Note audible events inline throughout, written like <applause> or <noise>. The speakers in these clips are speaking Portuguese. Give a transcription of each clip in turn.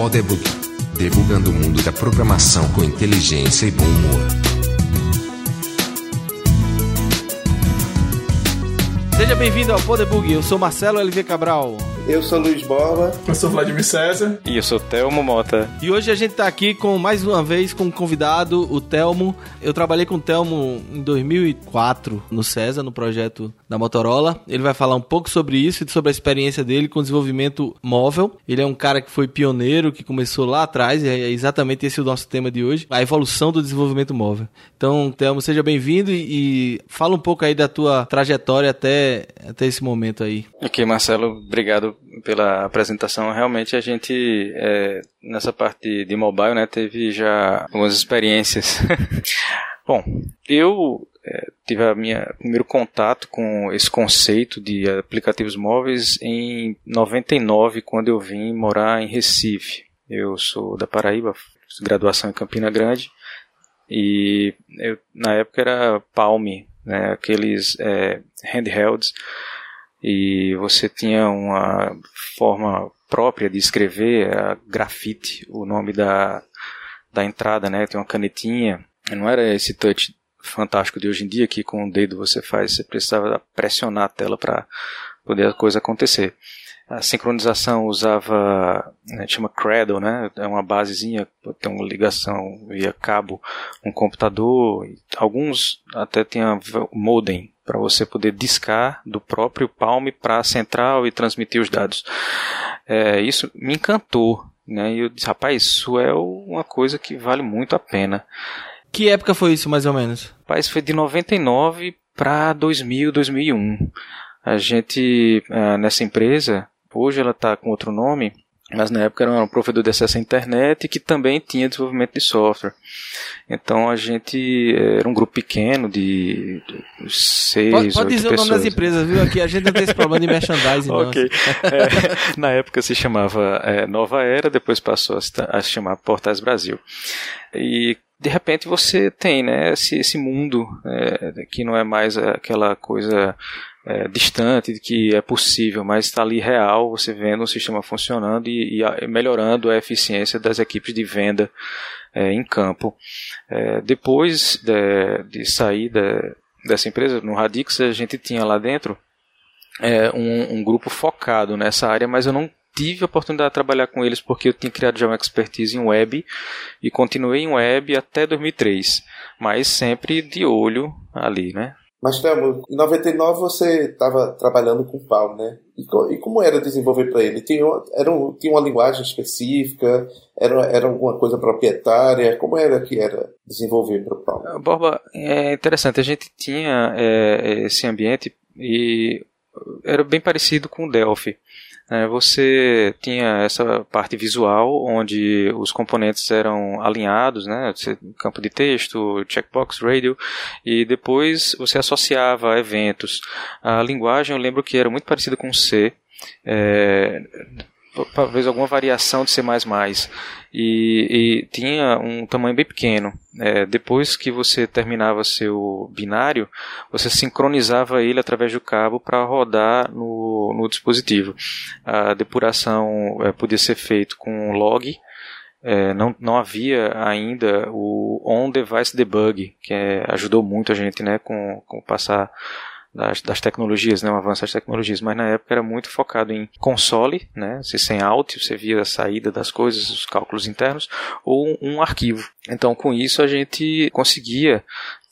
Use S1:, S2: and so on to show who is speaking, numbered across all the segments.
S1: Podebug, debugando o mundo da programação com inteligência e bom humor.
S2: Seja bem-vindo ao Podebug, eu sou Marcelo LV Cabral.
S3: Eu sou Luiz Borba.
S4: Eu sou Vladimir César.
S5: E eu sou Telmo Mota.
S2: E hoje a gente tá aqui com, mais uma vez, com um convidado, o Telmo. Eu trabalhei com o Telmo em 2004 no César, no projeto da Motorola. Ele vai falar um pouco sobre isso e sobre a experiência dele com desenvolvimento móvel. Ele é um cara que foi pioneiro, que começou lá atrás, e é exatamente esse o nosso tema de hoje, a evolução do desenvolvimento móvel. Então, Telmo, seja bem-vindo e, e fala um pouco aí da tua trajetória até, até esse momento aí.
S5: Ok, Marcelo, obrigado pela apresentação. Realmente a gente, é, nessa parte de mobile, né, teve já algumas experiências. <laughs> Bom, eu é, tive a minha primeiro contato com esse conceito de aplicativos móveis em 99, quando eu vim morar em Recife. Eu sou da Paraíba, graduação em Campina Grande e eu, na época era Palm, né, aqueles é, handhelds e você tinha uma forma própria de escrever a grafite, o nome da, da entrada, né? Tem uma canetinha. Não era esse touch fantástico de hoje em dia que com o dedo você faz, você precisava pressionar a tela para poder a coisa acontecer. A sincronização usava, né, chama Cradle, né? É uma basezinha, tem uma ligação via cabo, um computador. Alguns até tinham modem para você poder discar do próprio Palm para a central e transmitir os dados. É, isso me encantou, né? E eu disse, rapaz, isso é uma coisa que vale muito a pena.
S2: Que época foi isso, mais ou menos?
S5: Rapaz, foi de 99 para 2000, 2001. A gente, é, nessa empresa, hoje ela está com outro nome, mas na época era um provedor de acesso à internet que também tinha desenvolvimento de software. Então a gente era um grupo pequeno de seis,
S2: Pode, pode dizer
S5: pessoas.
S2: o nome das empresas, viu? Aqui a gente não tem esse problema de merchandising.
S5: ok. <laughs> É, na época se chamava é, Nova Era, depois passou a se chamar Portais Brasil. E de repente você tem né, esse, esse mundo é, que não é mais aquela coisa é, distante de que é possível, mas está ali real, você vendo o sistema funcionando e, e melhorando a eficiência das equipes de venda é, em campo. É, depois de, de sair de, dessa empresa, no Radix, a gente tinha lá dentro é, um, um grupo focado nessa área, mas eu não tive a oportunidade de trabalhar com eles porque eu tinha criado já uma expertise em web e continuei em web até 2003, mas sempre de olho ali, né?
S3: Mas, Thelmo, em 99 você estava trabalhando com Palm, né? E, e, como era desenvolver para ele? Tinha, era um, tinha uma linguagem específica? Era, era alguma coisa proprietária? Como era que era desenvolver para o Palm?
S5: Borba, é interessante. A gente tinha é, esse ambiente e era bem parecido com o Delphi. É, você tinha essa parte visual, onde os componentes eram alinhados, né, campo de texto, checkbox, radio, e depois você associava eventos. A linguagem eu lembro que era muito parecida com C, é, talvez alguma variação de C++, e, e tinha um tamanho bem pequeno. É, depois que você terminava seu binário, você sincronizava ele através do cabo para rodar no, no dispositivo. A depuração é, podia ser feita com log, é, não, não havia ainda o on-device debug, que é, ajudou muito a gente né, com, com passar das, das tecnologias, né, o avanço das tecnologias, mas na época era muito focado em console, né, se sem out, você via a saída das coisas, os cálculos internos, ou um arquivo. Então, com isso, a gente conseguia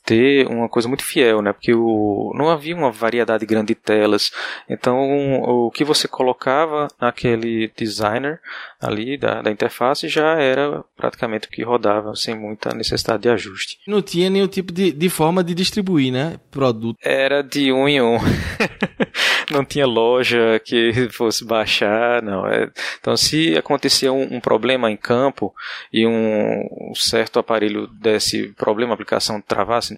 S5: ter uma coisa muito fiel, né? Porque o, não havia uma variedade grande de telas. Então, o que você colocava naquele designer ali da, da interface já era praticamente o que rodava, sem muita necessidade de ajuste.
S2: Não tinha nenhum tipo de, de forma de distribuir, né? Produto.
S5: Era de um em um. <laughs> não tinha loja que fosse baixar, não. É, então, se acontecia um, um, problema em campo e um, um certo aparelho desse problema, a aplicação travasse,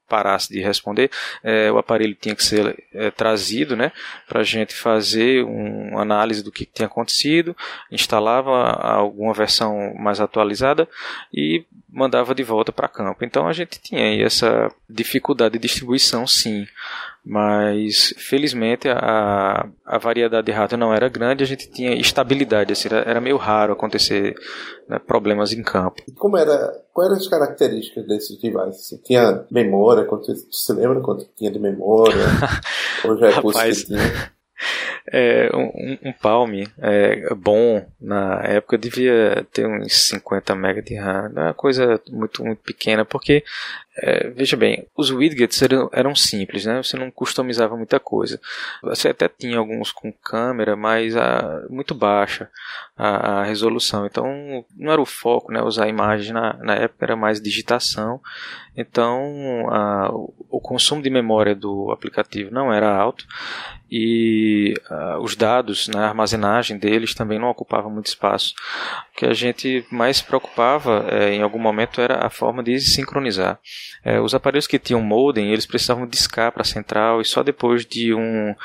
S5: parasse de responder, é, o aparelho tinha que ser é, trazido, né, para a gente fazer uma análise do que tinha acontecido, instalava alguma versão mais atualizada e mandava de volta para campo. Então a gente tinha essa dificuldade de distribuição, sim. Mas felizmente a, a variedade de rato não era grande, a gente tinha estabilidade, assim, era, era meio raro acontecer né, problemas em campo.
S3: Como era, quais eram as características desses devices? Você tinha memória, quanto, você lembra quanto tinha de memória? <laughs>
S5: Ou já é Rapaz, que tinha? <laughs> É, um, um Palm é, bom na época devia ter uns 50 MB de RAM, é uma coisa muito, muito pequena, porque é, veja bem, os widgets eram, eram, simples, né? Você não customizava muita coisa. Você até tinha alguns com câmera, mas a, muito baixa a, a, resolução. Então não era o foco, né? Usar imagem na, na época era mais digitação. Então a, o consumo de memória do aplicativo não era alto e os dados, né, a armazenagem deles também não ocupava muito espaço. O que a gente mais preocupava é, em algum momento era a forma de sincronizar. É, os aparelhos que tinham modem, eles precisavam discar para a central e só depois de um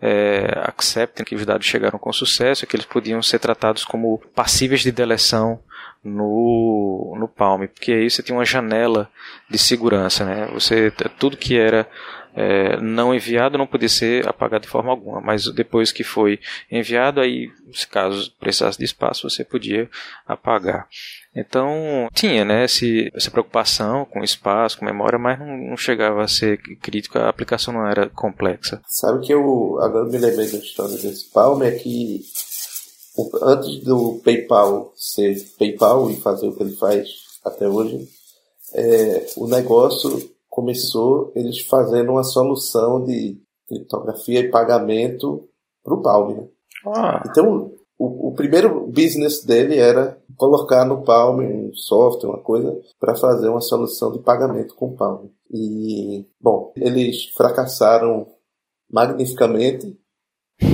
S5: é, accepting que os dados chegaram com sucesso é que eles podiam ser tratados como passíveis de deleção no, no Palm, porque aí você tinha uma janela de segurança, né? Você tudo que era é, não enviado não podia ser apagado de forma alguma, mas depois que foi enviado, aí, se caso precisasse de espaço, você podia apagar. Então, tinha né, esse, essa preocupação com espaço, com memória, mas não, não, chegava a ser crítico, a aplicação não era complexa.
S3: Sabe que eu agora me lembrei da história desse Palm, é que antes do PayPal ser PayPal e fazer o que ele faz até hoje, é, o negócio começou eles fazendo uma solução de criptografia e pagamento para o Palm. Né? Ah. Então, o, o, primeiro business dele era colocar no Palm um software, uma coisa, para fazer uma solução de pagamento com o Palm. E, bom, eles fracassaram magnificamente,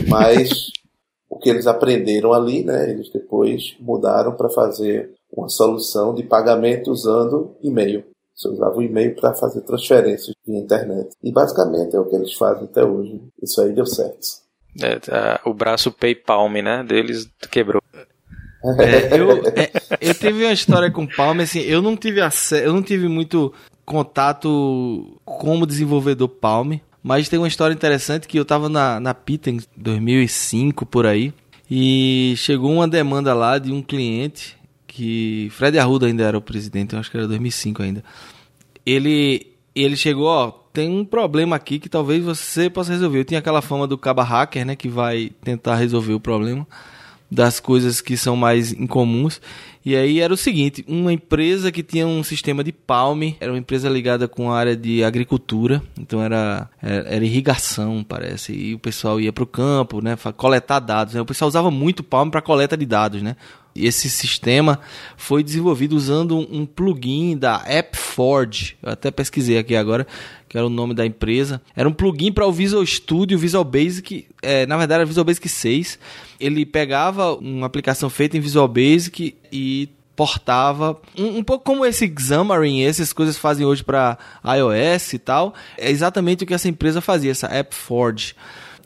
S3: mas <laughs> o que eles aprenderam ali, né, eles depois mudaram para fazer uma solução de pagamento usando e-mail. Você usava o e-mail para fazer transferências via internet. E basicamente é o que eles fazem até hoje. Isso aí deu certo.
S5: É, tá, o braço PayPal, né, deles quebrou.
S2: É, eu, é, eu tive uma história com Palm, assim, eu não tive acesso, eu não tive muito contato como desenvolvedor Palm, mas tem uma história interessante que eu estava na, na Pita em 2005, por aí, e chegou uma demanda lá de um cliente que Fred Arruda ainda era o presidente, eu acho que era 2005 ainda. Ele ele chegou, ó, tem um problema aqui que talvez você possa resolver. Eu tinha aquela fama do caba hacker, né, que vai tentar resolver o problema das coisas que são mais incomuns. E aí era o seguinte, uma empresa que tinha um sistema de palme, era uma empresa ligada com a área de agricultura, então era, era, era irrigação, parece, e o pessoal ia para o campo, né, coletar dados. Né? O pessoal usava muito palme para coleta de dados, né? esse sistema foi desenvolvido usando um plugin da AppForge. Eu até pesquisei aqui agora, que era o nome da empresa. Era um plugin para o Visual Studio, Visual Basic, é, na verdade era Visual Basic 6. Ele pegava uma aplicação feita em Visual Basic e portava um, um, pouco como esse Xamarin, essas coisas fazem hoje para iOS e tal. É exatamente o que essa empresa fazia, essa AppForge.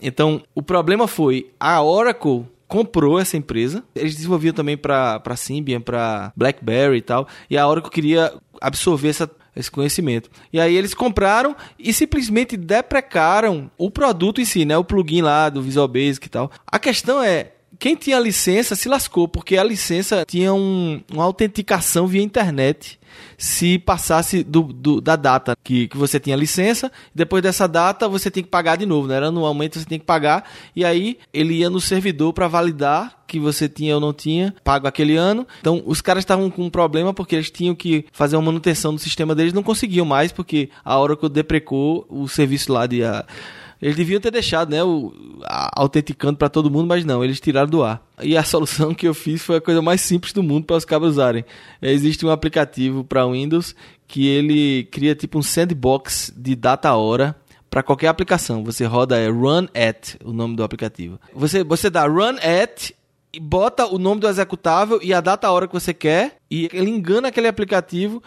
S2: Então, o problema foi a Oracle comprou essa empresa. Eles desenvolviam também para Symbian, para BlackBerry e tal. E a Oracle queria absorver essa, esse conhecimento. E aí eles compraram e simplesmente deprecaram o produto em si, né? O plugin lá do Visual Basic e tal. A questão é, quem tinha licença se lascou, porque a licença tinha um, uma autenticação via internet se passasse do, do, da data que, que você tinha licença, depois dessa data você tem que pagar de novo, né? Era anualmente você tem que pagar, e aí ele ia no servidor para validar que você tinha ou não tinha pago aquele ano. Então os caras estavam com um problema porque eles tinham que fazer uma manutenção do sistema deles, não conseguiam mais porque a Oracle deprecou o serviço lá de. A, eles deviam ter deixado, né, o, a, autenticando para todo mundo, mas não, eles tiraram do ar. E a <laughs> solução que eu fiz foi a coisa mais simples do mundo para os cabos usarem. É, existe um aplicativo para Windows que ele cria tipo um sandbox de data hora para qualquer aplicação. Você roda é run at o nome do aplicativo. Você você dá run at e bota o nome do executável e a data hora que você quer e ele engana aquele aplicativo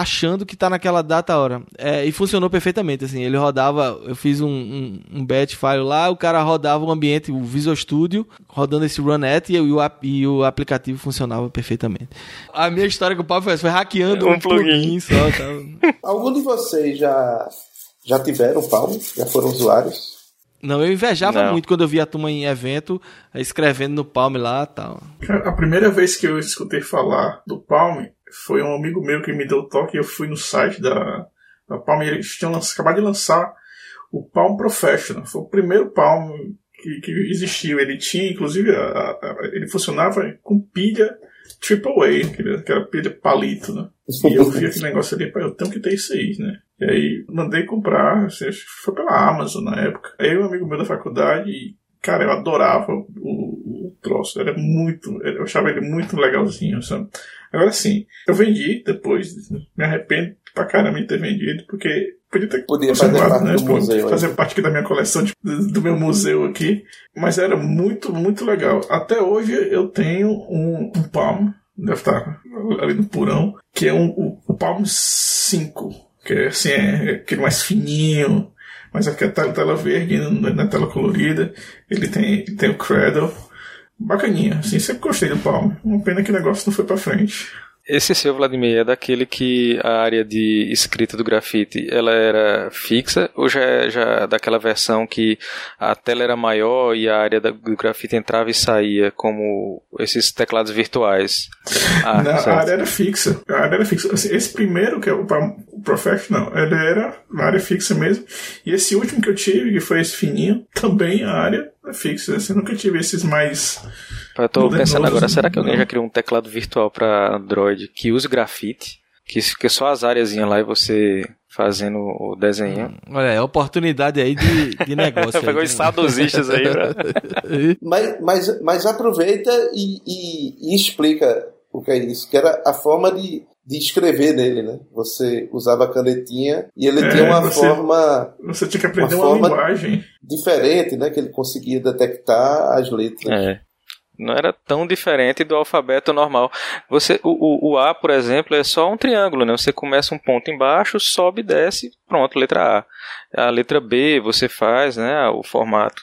S2: achando que tá naquela data hora. É, e funcionou perfeitamente, assim. Ele rodava, eu fiz um, um, um batch file lá, o cara rodava o ambiente, o Visual Studio, rodando esse Runet e, o, e o aplicativo funcionava perfeitamente. A minha história com o Pablo foi, foi hackeando um, um plugin. plugin só.
S3: Tá? <laughs> Algum de vocês já, já tiveram Palm? Já foram usuários?
S2: Não, eu invejava não. muito quando eu via a turma em evento, escrevendo no Palm lá e tal.
S4: A primeira vez que eu escutei falar do Palm foi um amigo meu que me deu o toque. Eu fui no site da, da Palm e eles tinham acabado de lançar o Palm Professional. Foi o primeiro Palm que, que existiu. Ele tinha, inclusive, a, a, ele funcionava com pilha AAA, que era pilha palito, né? E eu vi aquele negócio ali, eu tenho que ter isso aí, né? E aí mandei comprar, assim, acho que foi pela Amazon na época. Aí um amigo meu da faculdade, cara, eu adorava o, o, troço, era muito, eu achava ele muito legalzinho, sabe? Agora sim, eu vendi depois, me arrependo pra caramba de ter vendido, porque podia ter
S3: podia fazer parte né? do museu,
S4: fazer aí. parte aqui da minha coleção, de, do meu museu aqui, mas era muito, muito legal. Até hoje eu tenho um, um Palm, deve estar ali no Purão, que é um, o, o Palm 5, que é assim, é aquele mais fininho, mas aqui a tela, verde na tela colorida, ele tem, tem o Cradle, bacaninha, assim, sempre gostei do Palm. Uma pena que o negócio não foi pra frente.
S5: Esse seu, Vladimir, é daquele que a área de escrita do grafite ela era fixa ou já é já daquela versão que a tela era maior e a área do grafite entrava e saía como esses teclados virtuais? <laughs>
S4: Ah, Não, a área era fixa. A área era fixa. Assim, esse primeiro, que é o, o Professional, ele era na área fixa mesmo. E esse último que eu tive, que foi esse fininho, também a área é fixa. Assim, eu nunca tive esses mais
S5: eu tô pensando agora, será que alguém já criou um teclado virtual para Android que use grafite? Que, que só as áreas lá e você fazendo o desenho.
S2: Hum, olha, é oportunidade aí de, de <laughs> negócio.
S5: Pegou os saudosistas aí, né? <laughs>
S3: mas, mas, mas aproveita e, e, e, explica o que é isso, que era a forma de, de escrever nele, né? Você usava a canetinha e ele é, tinha uma
S4: você,
S3: forma.
S4: Você tinha que aprender uma, uma linguagem
S3: diferente, né? Que ele conseguia detectar as letras.
S5: É. Não era tão diferente do alfabeto normal. Você, o, o, A, por exemplo, é só um triângulo, né? Você começa um ponto embaixo, sobe, desce, pronto, letra A. A letra B você faz, né? O formato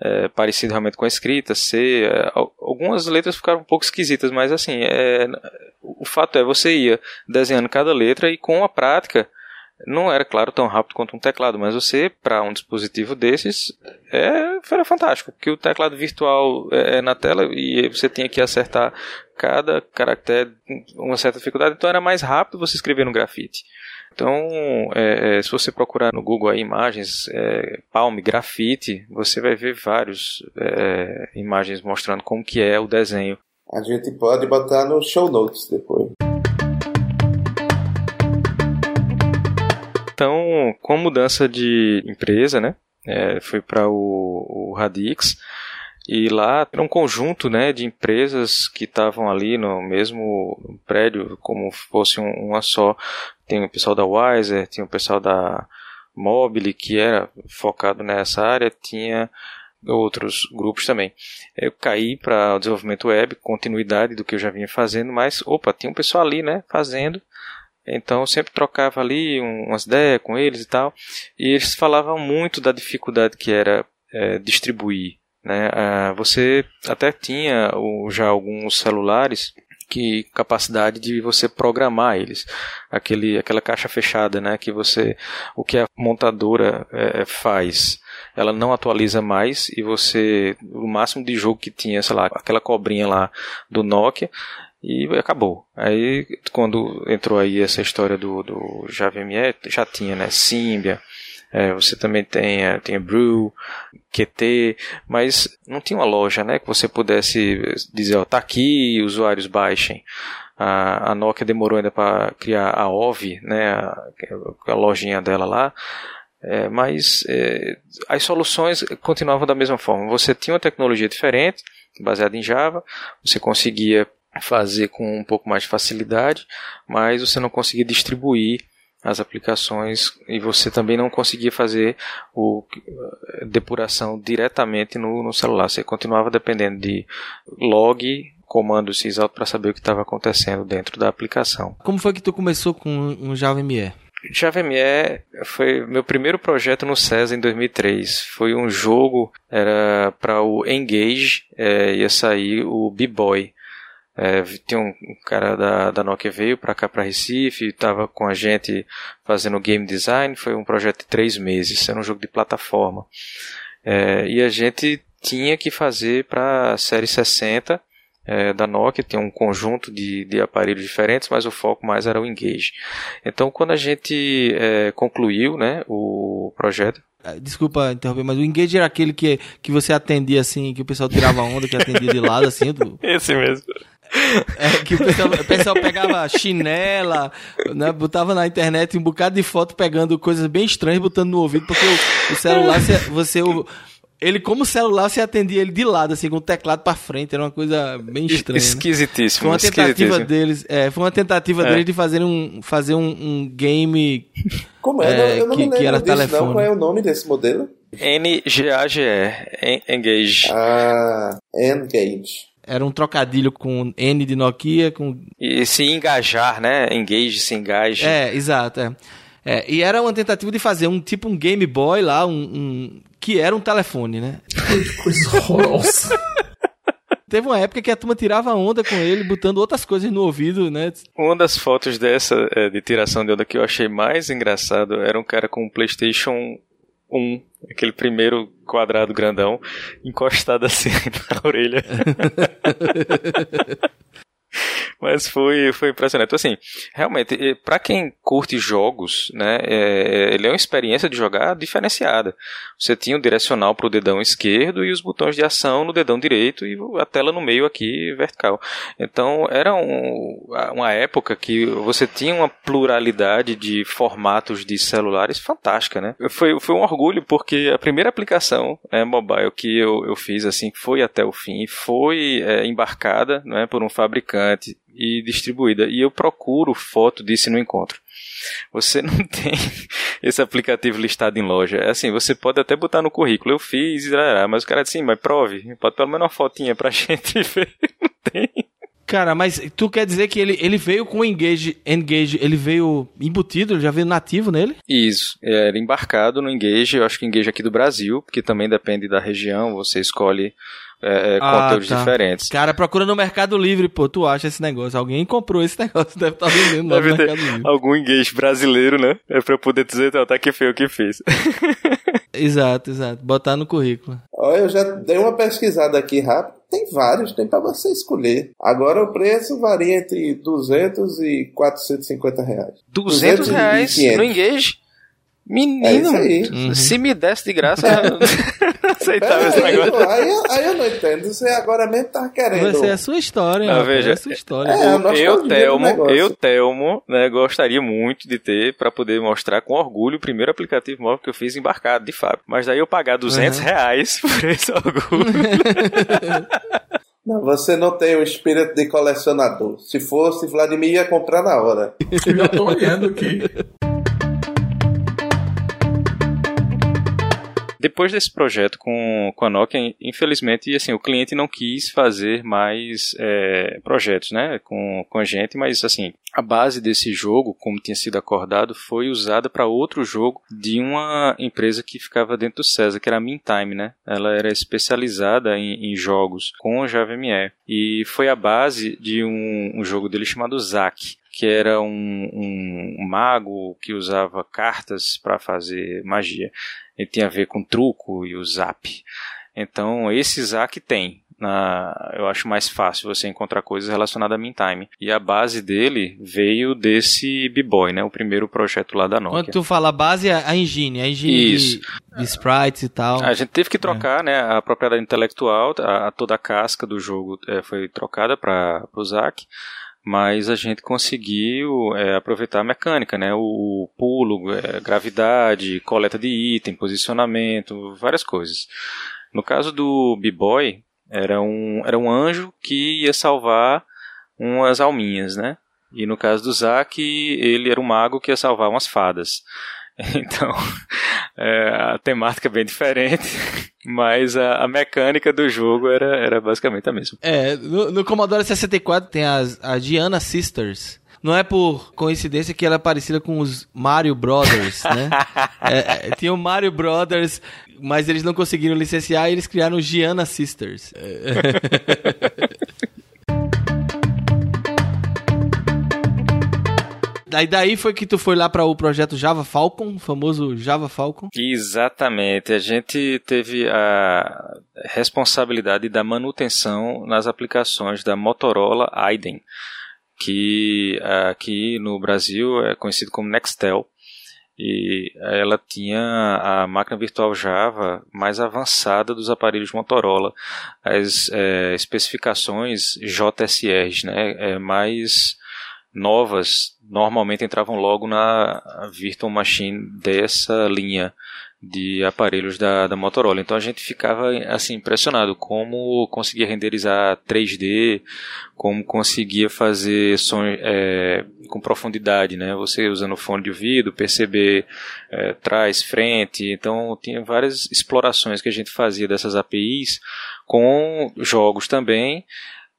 S5: é, parecido realmente com a escrita, C. É, algumas letras ficaram um pouco esquisitas, mas assim, é, o fato é você ia desenhando cada letra e com a prática não era, claro, tão rápido quanto um teclado, mas você, para um dispositivo desses, é, era fantástico, porque o teclado virtual é, é na tela e você tinha que acertar cada caractere com uma certa dificuldade, então era mais rápido você escrever no grafite. Então, é, é, se você procurar no Google aí, imagens é, Palm Grafite, você vai ver várias é, imagens mostrando como que é o desenho.
S3: A gente pode botar no show notes depois.
S5: Então, com a mudança de empresa, né, é, foi para o, o Radix, e lá era um conjunto né, de empresas que estavam ali no mesmo prédio, como fosse um, uma só. Tem o pessoal da Wiser, tinha o pessoal da Mobile, que era focado nessa área, tinha outros grupos também. Eu caí para o desenvolvimento web, continuidade do que eu já vinha fazendo, mas opa, tinha um pessoal ali, né, fazendo. Então eu sempre trocava ali umas ideias com eles e tal. E eles falavam muito da dificuldade que era é, distribuir. Né? Ah, você até tinha já alguns celulares que capacidade de você programar eles aquele aquela caixa fechada né que você o que a montadora é, faz ela não atualiza mais e você o máximo de jogo que tinha sei lá aquela cobrinha lá do Nokia e acabou. Aí quando entrou aí essa história do, do JVME, já tinha, né, Symbian, é, você também tem, é, tem Brew, QT, mas não tinha uma loja, né, que você pudesse dizer, ó, tá aqui, usuários baixem. A, a Nokia demorou ainda para criar a OV, né, a, a lojinha dela lá, é, mas é, as soluções continuavam da mesma forma. Você tinha uma tecnologia diferente, baseada em Java, você conseguia fazer com um pouco mais de facilidade, mas você não conseguia distribuir as aplicações e você também não conseguia fazer o depuração diretamente no, no celular. Você continuava dependendo de log comando sysalto para saber o que estava acontecendo dentro da aplicação.
S2: Como foi que tu começou com um Java ME?
S5: Java ME foi meu primeiro projeto no César em 2003. Foi um jogo, era para o Engage, é, ia sair o B-Boy. É, tem um, cara da, da Nokia veio para cá para Recife, estava com a gente fazendo game design. Foi um projeto de três meses, era um jogo de plataforma. É, e a gente tinha que fazer para a série 60 é, da Nokia, tem um conjunto de, de aparelhos diferentes, mas o foco mais era o Engage. Então, quando a gente é, concluiu né, o projeto,
S2: Desculpa interromper, mas o engage era aquele que, que você atendia assim, que o pessoal tirava onda, que atendia de lado assim. Do... <laughs>
S5: Esse mesmo.
S2: É, que o pessoal, o pessoal, pegava chinela, né, botava na internet um bocado de foto pegando coisas bem estranhas, botando no ouvido, porque o, o celular, você, você ele, como celular, você atendia ele de lado, assim, com o teclado para frente. Era uma coisa bem estranha.
S5: Esquisitíssimo.
S2: Né? Foi uma tentativa deles. É, foi uma tentativa é. deles de fazer um, fazer um, um game.
S3: Como é? é eu não que, me que era disso, telefone. não. Qual é o nome desse modelo?
S5: NGAGE. Engage.
S3: Ah, Engage.
S2: Era um trocadilho com N de Nokia, com...
S5: E se engajar, né? Engage, se engaje.
S2: É, exato, é. É, e era uma tentativa de fazer um tipo um Game Boy lá, um, um que era um telefone, né?
S4: Que coisa horrorosa. <laughs>
S2: Teve uma época que a turma tirava onda com ele, botando outras coisas no ouvido, né?
S5: Uma das fotos dessa, é, de tiração de onda que eu achei mais engraçado, era um cara com um Playstation 1, aquele primeiro quadrado grandão, encostado assim <laughs> na orelha. <laughs> Mas foi, foi impressionante. Então, assim, realmente, para quem curte jogos, né, é, ele é uma experiência de jogar diferenciada. Você tinha o direcional para o dedão esquerdo e os botões de ação no dedão direito e a tela no meio aqui vertical. Então, era um, uma época que você tinha uma pluralidade de formatos de celulares fantástica, né? Foi, foi um orgulho porque a primeira aplicação né, mobile que eu, eu fiz, assim, foi até o fim, foi é, embarcada né, por um fabricante e distribuída. E eu procuro foto disso e não encontro. Você <laughs> não tem esse aplicativo listado em loja. É assim, você pode até botar no currículo, eu fiz, mas o cara disse, sim, mas prove, pode pelo menos uma fotinha pra <laughs> gente ver. Não tem.
S2: Cara, mas tu quer dizer que ele, ele veio com o Engage, Engage, ele veio embutido, ele já veio nativo nele?
S5: Isso, era embarcado no Engage, eu acho que Engage aqui do Brasil, porque também depende da região, você escolhe é, é, ah, conteúdos tá. diferentes.
S2: Cara, procura no Mercado Livre, pô, tu acha esse negócio. Alguém comprou esse <laughs> negócio, deve estar tá vendendo
S5: deve no Mercado Livre. Algum engage brasileiro, né? É pra eu poder dizer, tá que feio o que fiz. <laughs>
S2: exato, exato. Botar no currículo.
S3: Olha, eu já dei uma pesquisada aqui rápido. Tem vários, tem para você escolher. Agora o preço varia entre 200 e 450 reais.
S5: 200 reais no engage? Menino, é se me desse de graça, eu <laughs> aceitava esse negócio.
S3: Aí, aí, eu não entendo. Você agora mesmo tá querendo.
S2: Vai ser a sua história. Não, veja, é a sua história. É,
S5: eu, eu Telmo, eu, Telmo, né, gostaria muito de ter para poder mostrar com orgulho o primeiro aplicativo móvel que eu fiz embarcado, de fato. Mas daí eu pagar 200 uhum. reais <laughs> por esse orgulho. <laughs>
S3: Não, você não tem o espírito de colecionador. Se fosse, Vladimir ia comprar na hora.
S4: Eu já tô olhando aqui.
S5: Depois desse projeto com, com a Nokia, infelizmente, assim, o cliente não quis fazer mais é, projetos, né, com, com a gente, mas assim, a base desse jogo, como tinha sido acordado, foi usada para outro jogo de uma empresa que ficava dentro do César, que era a Meantime, né? Ela era especializada em, em jogos com Java ME e foi a base de um, um jogo dele chamado Zack que era um, um mago que usava cartas para fazer magia. Ele tinha a ver com truco e o zap. Então, esse Zack tem. Na, eu acho mais fácil você encontrar coisas relacionadas a Meantime. E a base dele veio desse B-Boy, né? O primeiro projeto lá da Nokia.
S2: Quando tu fala base, é a engine, a engine Isso. De, de sprites e tal.
S5: A gente teve que trocar, é. né? A propriedade intelectual, a, a, toda a casca do jogo é, foi trocada para o Zack mas a gente conseguiu é, aproveitar a mecânica, né? O, pulo, é, gravidade, coleta de item, posicionamento, várias coisas. No caso do B-Boy, era um, era um anjo que ia salvar umas alminhas, né? E no caso do Zack, ele era um mago que ia salvar umas fadas. <laughs> Então, é, a temática é bem diferente, <laughs> mas a, a, mecânica do jogo era, era basicamente a mesma.
S2: É, no, no Commodore 64 tem as, a Diana Sisters, não é por coincidência que ela é parecida com os Mario Brothers, né? <laughs> é, é, tinha o Mario Brothers, mas eles não conseguiram licenciar e eles criaram os Giana Sisters. Daí daí foi que tu foi lá para o projeto Java Falcon, famoso Java Falcon?
S5: Exatamente. A gente teve a responsabilidade da manutenção nas aplicações da Motorola Aiden que aqui no Brasil é conhecido como Nextel. E ela tinha a máquina virtual Java mais avançada dos aparelhos Motorola. As é, especificações JSRs né, é, mais novas normalmente entravam logo na Virtual Machine dessa linha de aparelhos da, da Motorola. Então a gente ficava assim impressionado como conseguia renderizar 3D, como conseguia fazer som é, com profundidade, né? Você usando fone de ouvido, perceber é, trás, frente. Então tinha várias explorações que a gente fazia dessas APIs com jogos também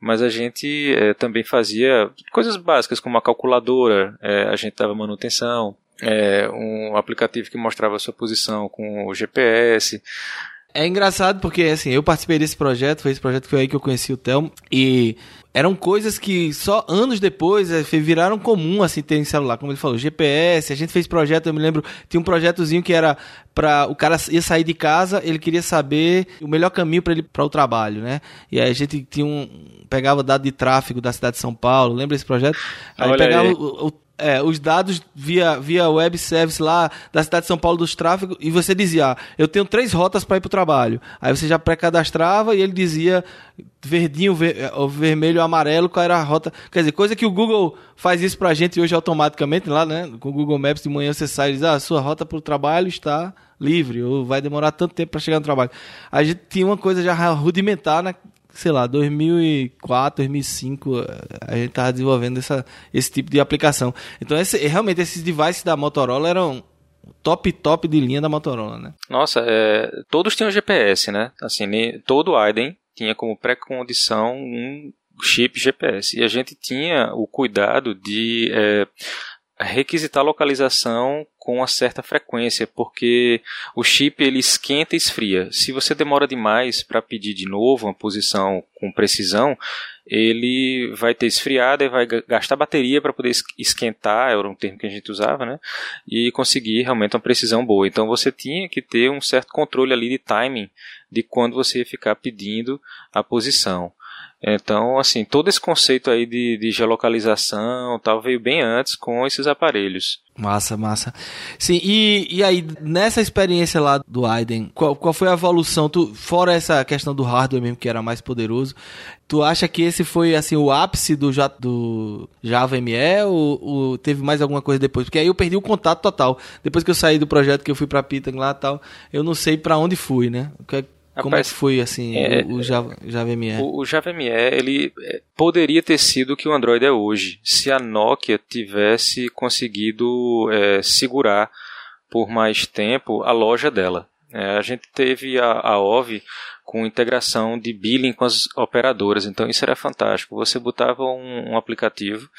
S5: mas a gente é, também fazia coisas básicas como a calculadora, é, a gente dava manutenção, é, um aplicativo que mostrava a sua posição com o GPS.
S2: É engraçado porque, assim, eu participei desse projeto, foi esse projeto que foi aí que eu conheci o Telmo, e eram coisas que só anos depois é, viraram comum, assim, ter em celular, como ele falou, GPS, a gente fez projeto, eu me lembro, tinha um projetozinho que era para o cara ia sair de casa, ele queria saber o melhor caminho para ele para o trabalho, né? E aí a gente tinha um pegava dado de tráfego da cidade de São Paulo, lembra esse projeto? Aí
S5: Olha
S2: pegava
S5: aí.
S2: O, o é, os dados via, via web service lá da cidade de São Paulo dos tráfegos e você dizia, ah, eu tenho três rotas para ir para o trabalho. Aí você já pré-cadastrava e ele dizia verdinho, ver, é, vermelho, amarelo, qual era a rota. Quer dizer, coisa que o Google faz isso para a gente hoje automaticamente lá, né? Com o Google Maps de manhã você sai e diz, ah, a sua rota para o trabalho está livre, ou vai demorar tanto tempo para chegar no trabalho. A gente tinha uma coisa já rudimentar, né? Sei lá, 2004, 2005, a gente estava desenvolvendo essa, esse tipo de aplicação. Então, esse, realmente, esses devices da Motorola eram top, top de linha da Motorola, né?
S5: Nossa, é, todos tinham GPS, né? Assim, todo Aiden tinha como pré-condição um chip GPS. E a gente tinha o cuidado de é, requisitar localização com uma certa frequência, porque o chip ele esquenta e esfria. Se você demora demais para pedir de novo uma posição com precisão, ele vai ter esfriado e vai gastar bateria para poder esquentar, era um termo que a gente usava, né? E conseguir realmente uma precisão boa. Então você tinha que ter um certo controle ali de timing de quando você ia ficar pedindo a posição. Então, assim, todo esse conceito aí de, de geolocalização tal veio bem antes com esses aparelhos.
S2: Massa, massa. Sim, e, e aí, nessa experiência lá do Aiden, qual, qual foi a evolução? Tu, fora essa questão do hardware mesmo, que era mais poderoso, tu acha que esse foi, assim, o ápice do, do Java ME ou, ou, teve mais alguma coisa depois? Porque aí eu perdi o contato total. Depois que eu saí do projeto, que eu fui pra Python lá e tal, eu não sei para onde fui, né? O que é como Rapaz, é que foi assim é, o, o, Java, ME?
S5: O, o, Java ME ele é, poderia ter sido o que o Android é hoje, se a Nokia tivesse conseguido é, segurar por mais tempo a loja dela. É, a gente teve a, a OV com integração de billing com as operadoras, então isso era fantástico. Você botava um, um aplicativo,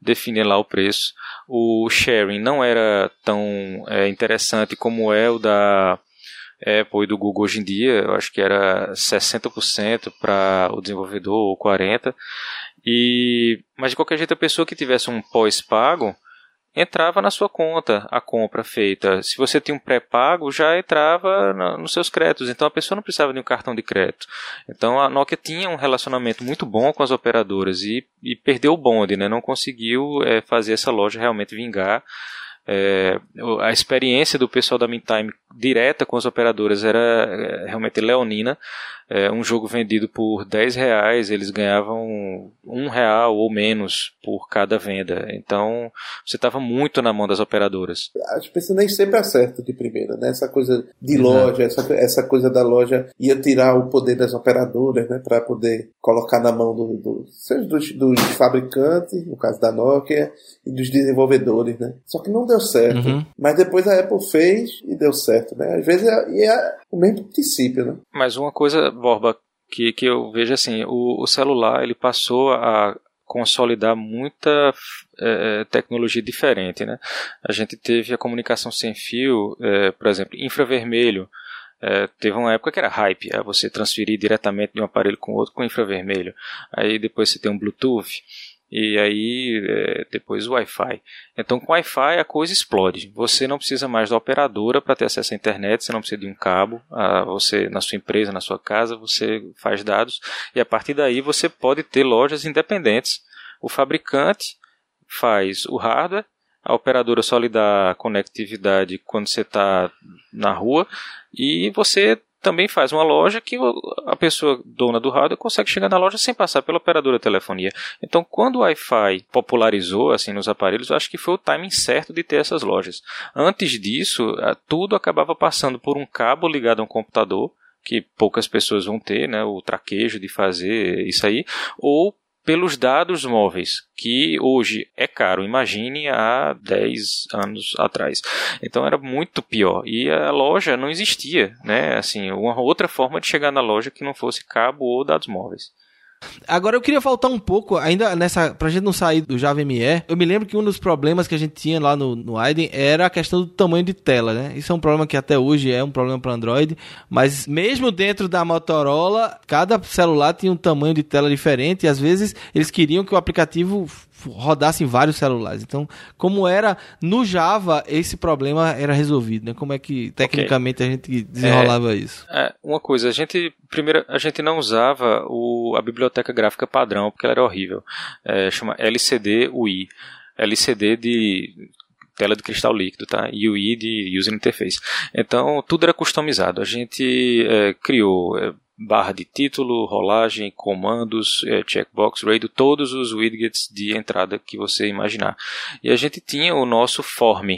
S5: definia lá o preço. O sharing não era tão é, interessante como é o da Apple e do Google hoje em dia, eu acho que era 60% para o desenvolvedor ou 40%. E, mas de qualquer jeito, a pessoa que tivesse um pós-pago entrava na sua conta a compra feita. Se você tinha um pré-pago, já entrava na, nos seus créditos. Então a pessoa não precisava de um cartão de crédito. Então a Nokia tinha um relacionamento muito bom com as operadoras e, e perdeu o bonde, né? não conseguiu é, fazer essa loja realmente vingar é, a experiência do pessoal da Meantime direta com as operadoras era é, realmente leonina. É, um jogo vendido por 10 reais, eles ganhavam um real ou menos por cada venda. Então, você estava muito na mão das operadoras.
S3: As pessoas nem sempre acertam de primeira, né? Essa coisa de loja, essa, essa coisa da loja ia tirar o poder das operadoras, né? Para poder colocar na mão do, do seja dos, dos, fabricantes, no caso da Nokia, e dos desenvolvedores, né? Só que não deu certo. Uhum. Mas depois a Apple fez e deu certo, né? Às vezes é, é o mesmo princípio, né?
S5: Mas uma coisa, Borba, que, que eu vejo assim, o, o celular ele passou a consolidar muita é, tecnologia diferente, né? A gente teve a comunicação sem fio, é, por exemplo, infravermelho, é, teve uma época que era hype, é você transferir diretamente de um aparelho com outro com infravermelho. Aí depois você tem um Bluetooth e aí é, depois o Wi-Fi. Então com Wi-Fi a coisa explode. Você não precisa mais da operadora para ter acesso à internet, você não precisa de um cabo. Ah, você na sua empresa, na sua casa, você faz dados e a partir daí você pode ter lojas independentes. O fabricante faz o hardware, a operadora só lhe dá conectividade quando você está na rua e você também faz uma loja que a pessoa dona do hardware consegue chegar na loja sem passar pela operadora de telefonia. Então, quando o Wi-Fi popularizou assim nos aparelhos, eu acho que foi o timing certo de ter essas lojas. Antes disso, tudo acabava passando por um cabo ligado a um computador que poucas pessoas vão ter, né, o traquejo de fazer isso aí, ou pelos dados móveis, que hoje é caro, imagine há 10 anos atrás. Então era muito pior. E a loja não existia, né? Assim, uma outra forma de chegar na loja que não fosse cabo ou dados móveis.
S2: Agora eu queria voltar um pouco, ainda nessa. Pra gente não sair do Java ME, eu me lembro que um dos problemas que a gente tinha lá no, no Aiden era a questão do tamanho de tela, né? Isso é um problema que até hoje é um problema para Android, mas mesmo dentro da Motorola, cada celular tinha um tamanho de tela diferente e às vezes eles queriam que o aplicativo rodasse em vários celulares. Então, como era no Java, esse problema era resolvido, né? Como é que tecnicamente okay. a gente desenrolava
S5: é,
S2: isso?
S5: É, uma coisa, a gente primeiro a gente não usava o, a biblioteca gráfica padrão porque ela era horrível. É, chama LCD UI. LCD de tela de cristal líquido, tá? UI de User Interface. Então, tudo era customizado. A gente é, criou é, barra de título, rolagem, comandos, é, checkbox, radio, todos os widgets de entrada que você imaginar. E a gente tinha o nosso form,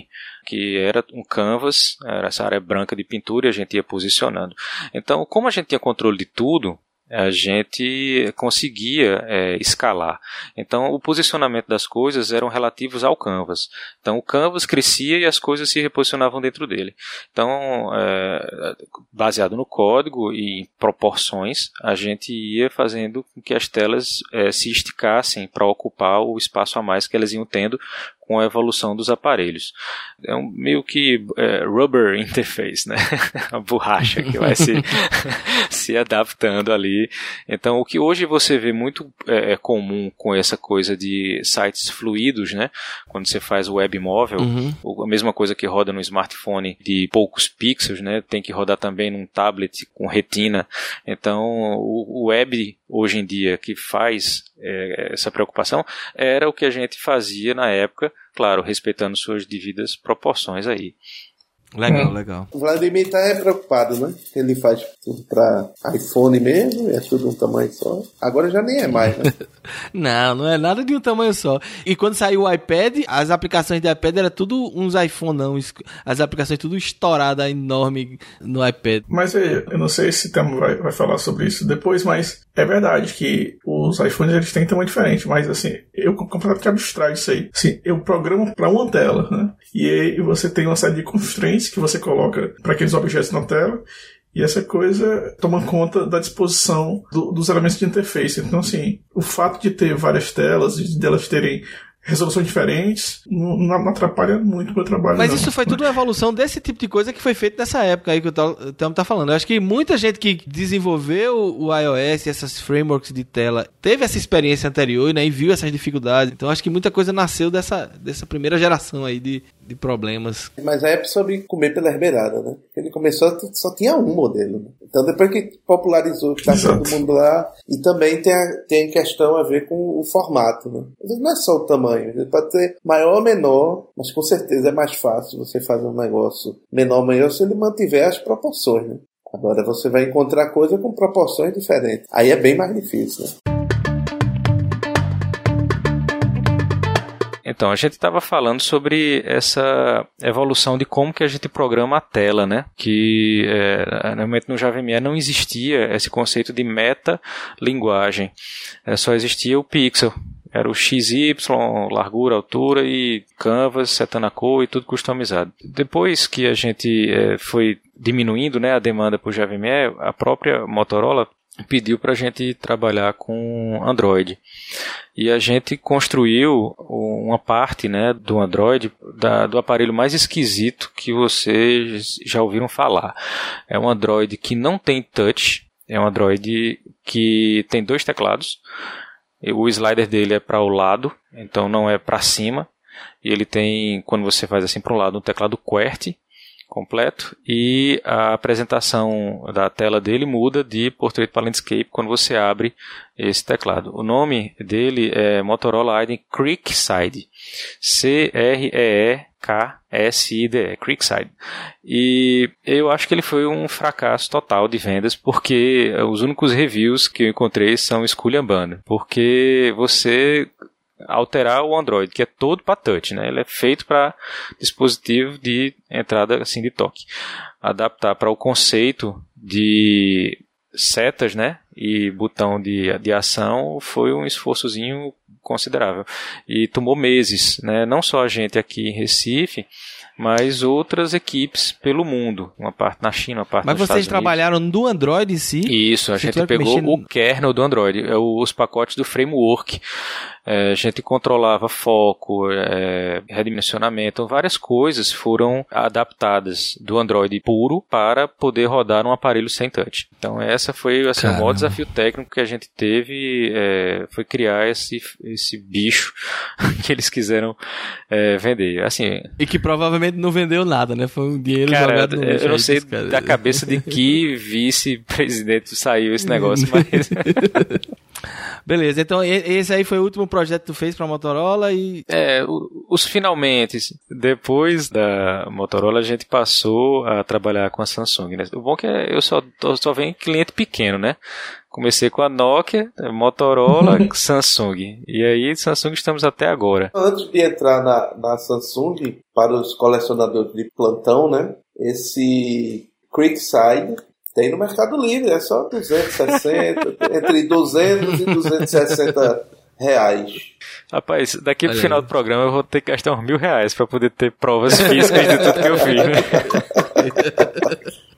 S5: que era um canvas, era essa área branca de pintura e a gente ia posicionando. Então, como a gente tinha controle de tudo, a gente conseguia é, escalar. Então, o posicionamento das coisas eram relativos ao canvas. Então, o canvas crescia e as coisas se reposicionavam dentro dele. Então, é, baseado no código e em proporções, a gente ia fazendo com que as telas é, se esticassem para ocupar o espaço a mais que elas iam tendo com a evolução dos aparelhos. É um meio que é, rubber <laughs> interface, né? a borracha que vai se, <laughs> se adaptando ali. Então, o que hoje você vê muito é, é, comum com essa coisa de sites fluidos, né? Quando você faz web móvel, uhum. a mesma coisa que roda no smartphone de poucos pixels, né? Tem que rodar também num tablet com retina. Então, o, o web hoje em dia que faz é, essa preocupação era o que a gente fazia na época, claro, respeitando suas devidas proporções aí.
S2: Legal, é. legal.
S3: O Vladimir tá é preocupado, né? Ele faz tudo pra iPhone mesmo, é tudo um tamanho só. Agora já nem é mais, né? <laughs>
S2: não, não é nada de um tamanho só. E quando saiu o iPad, as aplicações do iPad era tudo uns iPhone, não. As aplicações tudo estourada enorme no iPad.
S4: Mas é, eu não sei se Tamo vai, vai falar sobre isso depois, mas é verdade que os iPhones eles têm tamanho diferente, mas assim, eu completamente abstraio isso aí. Assim, eu programo para uma tela, né? E aí você tem uma série de constraints que você coloca para aqueles objetos na tela. E essa coisa toma conta da disposição do, dos elementos de interface. Então, assim, o fato de ter várias telas e delas terem resoluções diferentes, não, não, atrapalha muito o meu trabalho.
S2: Mas
S4: não.
S2: isso foi tudo uma evolução desse tipo de coisa que foi feito nessa época aí que o Tamo tá falando. Eu acho que muita gente que desenvolveu o iOS e essas frameworks de tela teve essa experiência anterior né, e viu essas dificuldades. Então acho que muita coisa nasceu dessa, dessa primeira geração aí de, de problemas.
S3: Mas a Apple soube comer pela beirada, né? Ele começou, só tinha um modelo. Né? Então depois que popularizou, que tá todo mundo lá, e também tem a, tem questão a ver com o formato, né? Não é só o tamanho, ele pode ser maior ou menor, mas com certeza é mais fácil você fazer um negócio menor ou maior se ele mantiver as proporções, né? Agora você vai encontrar coisa com proporções diferentes. Aí é bem mais difícil. Né?
S5: Então, a gente estava falando sobre essa evolução de como que a gente programa a tela, né? Que é, realmente no JavaME não existia esse conceito de meta-linguagem. É, só existia o pixel. Era o XY, largura, altura e canvas, setando a cor e tudo customizado. Depois que a gente é, foi diminuindo né, a demanda por JavaME, a própria Motorola pediu para a gente trabalhar com Android. E a gente construiu uma parte né, do Android, da, do aparelho mais esquisito que vocês já ouviram falar. É um Android que não tem touch, é um Android que tem dois teclados. O slider dele é para o lado, então não é para cima. E ele tem, quando você faz assim para o lado, um teclado QWERTY completo e a apresentação da tela dele muda de Portrait para Landscape quando você abre esse teclado. O nome dele é Motorola Aiden Creekside. C-R-E-E-K-S-I-D-E, Creekside. E eu acho que ele foi um fracasso total de vendas, porque os únicos reviews que eu encontrei são esculhambando. Porque você alterar o Android, que é todo para touch, né? Ele é feito para dispositivo de entrada assim de toque. Adaptar para o conceito de setas, né? E botão de, de ação foi um esforçozinho considerável. E tomou meses, né? Não só a gente aqui em Recife, mas outras equipes pelo mundo. Uma parte na China, uma parte
S2: Mas
S5: nos
S2: vocês
S5: Estados
S2: trabalharam no Android em si?
S5: Isso, a gente pegou
S2: mexer no-
S5: o kernel do Android, é os pacotes do framework. É, a gente controlava foco, é, redimensionamento, várias coisas foram adaptadas do Android puro para poder rodar um aparelho sem touch. Então essa foi assim, o maior desafio técnico que a gente teve, é, foi criar esse, esse bicho <laughs> que eles quiseram é, vender. Assim,
S2: E que provavelmente não vendeu nada, né? Foi um dinheiro
S5: Cara,
S2: jogado no lixo
S5: eu não sei da cabeça de que <laughs> vice-presidente saiu esse negócio, mas <laughs>
S2: Beleza, então esse aí foi o último projeto que tu fez pra Motorola e.
S5: é, os finalmente. Depois da Motorola, a gente passou a trabalhar com a Samsung. Né? O bom é que eu só, só venho cliente pequeno, né? Comecei com a Nokia, Motorola, <laughs> Samsung. E aí, Samsung estamos até agora.
S3: Antes de entrar na, na Samsung, para os colecionadores de plantão, né? Esse Creekside tem no Mercado Livre, é só 260, <laughs> entre 200 e 260 reais.
S5: Rapaz, daqui pro
S2: Olha
S5: final
S2: aí.
S5: do programa eu vou ter que gastar uns mil reais pra poder ter provas físicas de tudo que eu fiz, né? <laughs>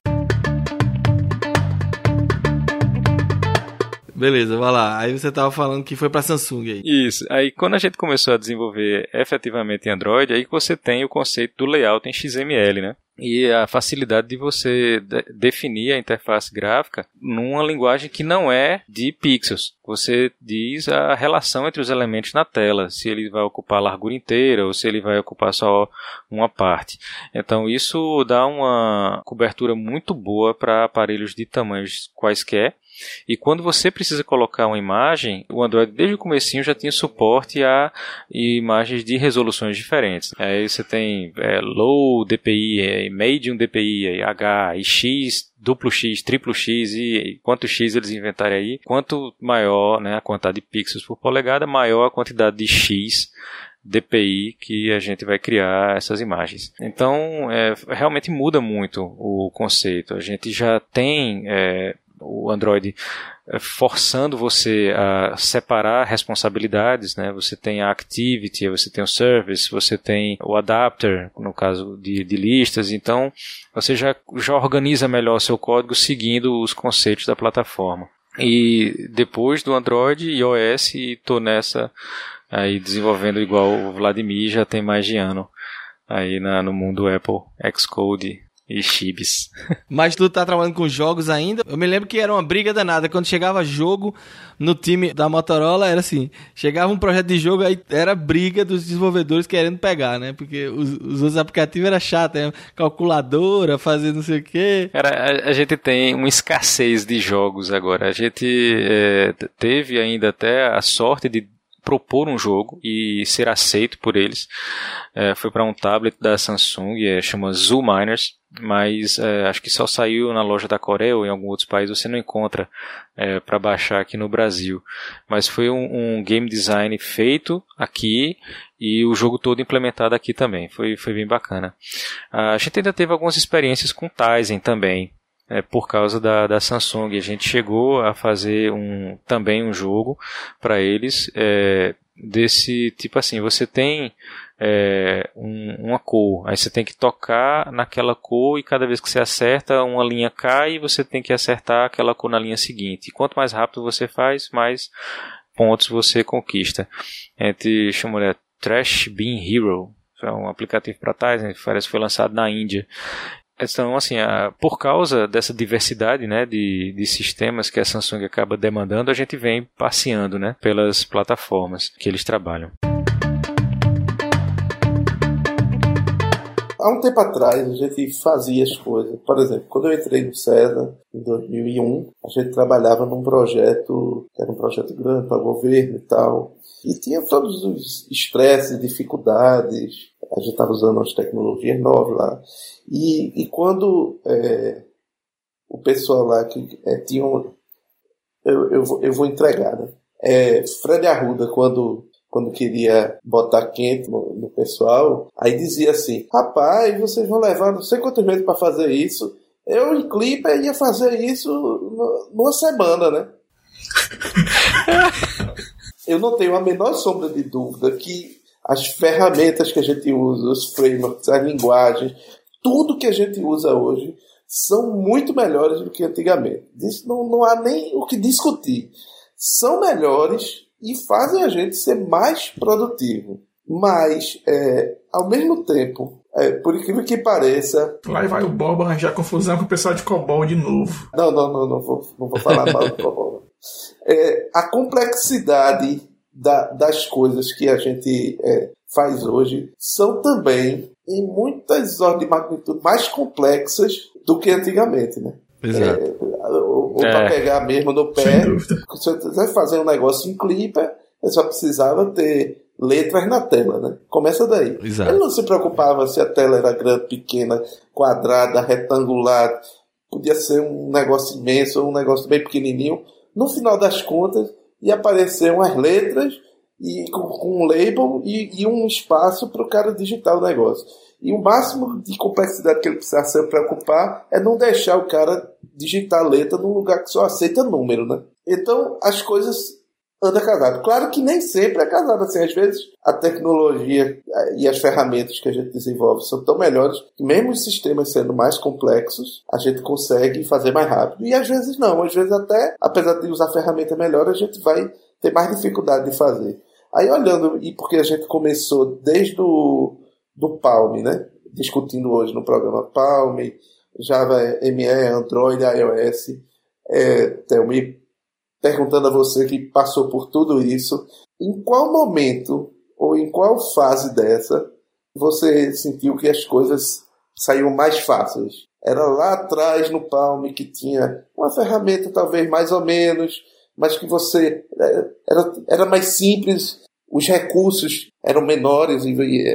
S2: Beleza, vai lá. Aí você tava falando que foi pra Samsung aí.
S5: Isso. Aí quando a gente começou a desenvolver efetivamente Android, aí você tem o conceito do layout em XML, né? E a facilidade de você de- definir a interface gráfica numa linguagem que não é de pixels. Você diz a relação entre os elementos na tela, se ele vai ocupar a largura inteira ou se ele vai ocupar só uma parte. Então isso dá uma cobertura muito boa para aparelhos de tamanhos quaisquer. E quando você precisa colocar uma imagem, o Android desde o comecinho já tinha suporte a imagens de resoluções diferentes. Aí você tem é, low DPI, é, medium DPI, é, H, e X, duplo X, triplo X e quanto X eles inventarem aí, quanto maior né, a quantidade de pixels por polegada, maior a quantidade de X DPI que a gente vai criar essas imagens. Então, é, realmente muda muito o conceito. A gente já tem é, o Android é, forçando você a separar responsabilidades, né? Você tem a activity, você tem o service, você tem o adapter, no caso de, de listas, então você já, já organiza melhor seu código seguindo os conceitos da plataforma. E depois do Android e iOS, estou nessa aí desenvolvendo igual o Vladimir já tem mais de ano aí na, no mundo Apple, Xcode e Chibis. <laughs>
S2: Mas tu tá trabalhando com jogos ainda? Eu me lembro que era uma briga danada. Quando chegava jogo no time da Motorola, era assim: chegava um projeto de jogo, aí era briga dos desenvolvedores querendo pegar, né? Porque os, os outros aplicativos era chato, né? calculadora, fazer não sei o quê.
S5: Cara, a, a gente tem uma escassez de jogos agora. A gente é, teve ainda até a sorte de propor um jogo e ser aceito por eles. É, foi para um tablet da Samsung, é, chama Zoo Miners, mas é, acho que só saiu na loja da Coreia ou em alguns outros países você não encontra é, para baixar aqui no Brasil. Mas foi um, um, game design feito aqui e o jogo todo implementado aqui também. Foi, foi bem bacana. A gente ainda teve algumas experiências com Tizen também é, por causa da, da Samsung. A gente chegou a fazer um, também um jogo para eles é, desse tipo assim. Você tem é, um, uma cor, aí você tem que tocar naquela cor e cada vez que você acerta, uma linha cai e você tem que acertar aquela cor na linha seguinte. E quanto mais rápido você faz, mais pontos você conquista. A gente chamou de Trash Bean Hero. É um aplicativo para Tizen, parece que foi lançado na Índia. Então, assim, a, por causa dessa diversidade né, de, de sistemas que a Samsung acaba demandando, a gente vem passeando né, pelas plataformas que eles trabalham.
S3: Há um tempo atrás a gente fazia as coisas. Por exemplo, quando eu entrei no César, em 2001, a gente trabalhava num projeto, que era um projeto grande para o governo e tal. E tinha todos os estresses, dificuldades. A gente estava usando umas tecnologias novas lá. E, e quando é, o pessoal lá que é, tinha um, eu, eu, vou, eu vou entregar, né? É, Fred Arruda, quando, quando queria botar quente no, no pessoal, aí dizia assim: Rapaz, vocês vão levar não sei quantos meses para fazer isso. Eu, em Clipper, ia fazer isso numa semana, né? <laughs> eu não tenho a menor sombra de dúvida que as ferramentas que a gente usa, os frameworks, as linguagens, tudo que a gente usa hoje são muito melhores do que antigamente. Isso não, não há nem o que discutir. São melhores e fazem a gente ser mais produtivo. Mas, é, ao mesmo tempo, é, por incrível que pareça.
S4: Lá vai o Bob arranjar confusão com o pessoal de Cobol de novo.
S3: Não, não, não, não vou, não vou falar mal do Cobol. É, a complexidade da, das coisas que a gente é, faz hoje são também, em muitas ordens de magnitude, mais complexas do que antigamente, né?
S2: Exato.
S3: É, ou, ou para pegar mesmo no pé, se você quiser fazer um negócio em Clipper, você só precisava ter letras na tela, né? Começa daí.
S2: Exato.
S3: Ele não se preocupava se a tela era grande, pequena, quadrada, retangular, podia ser um negócio imenso ou um negócio bem pequenininho. No final das contas, ia aparecer umas letras e com, com um label e, e um espaço para o cara digitar o negócio. E o máximo de complexidade que ele precisa se preocupar é não deixar o cara digitar letra num lugar que só aceita número, né? Então as coisas anda casado. Claro que nem sempre é casado. Assim, às vezes a tecnologia eh, e as ferramentas que a gente desenvolve são tão melhores que mesmo os sistemas sendo mais complexos, a gente consegue fazer mais rápido. E às vezes não. Às vezes até, apesar de usar ferramenta melhor, a gente vai ter mais dificuldade de fazer. Aí olhando, e porque a gente começou desde o do Palm, né? Discutindo hoje no programa Palm, Java ME, Android, iOS, é, Thelmy, perguntando a você que passou por tudo isso, em qual momento ou em qual fase dessa você sentiu que as coisas saíram mais fáceis? Era lá atrás no Palm que tinha uma ferramenta talvez mais ou menos, mas que você é, era, era mais simples, os recursos eram menores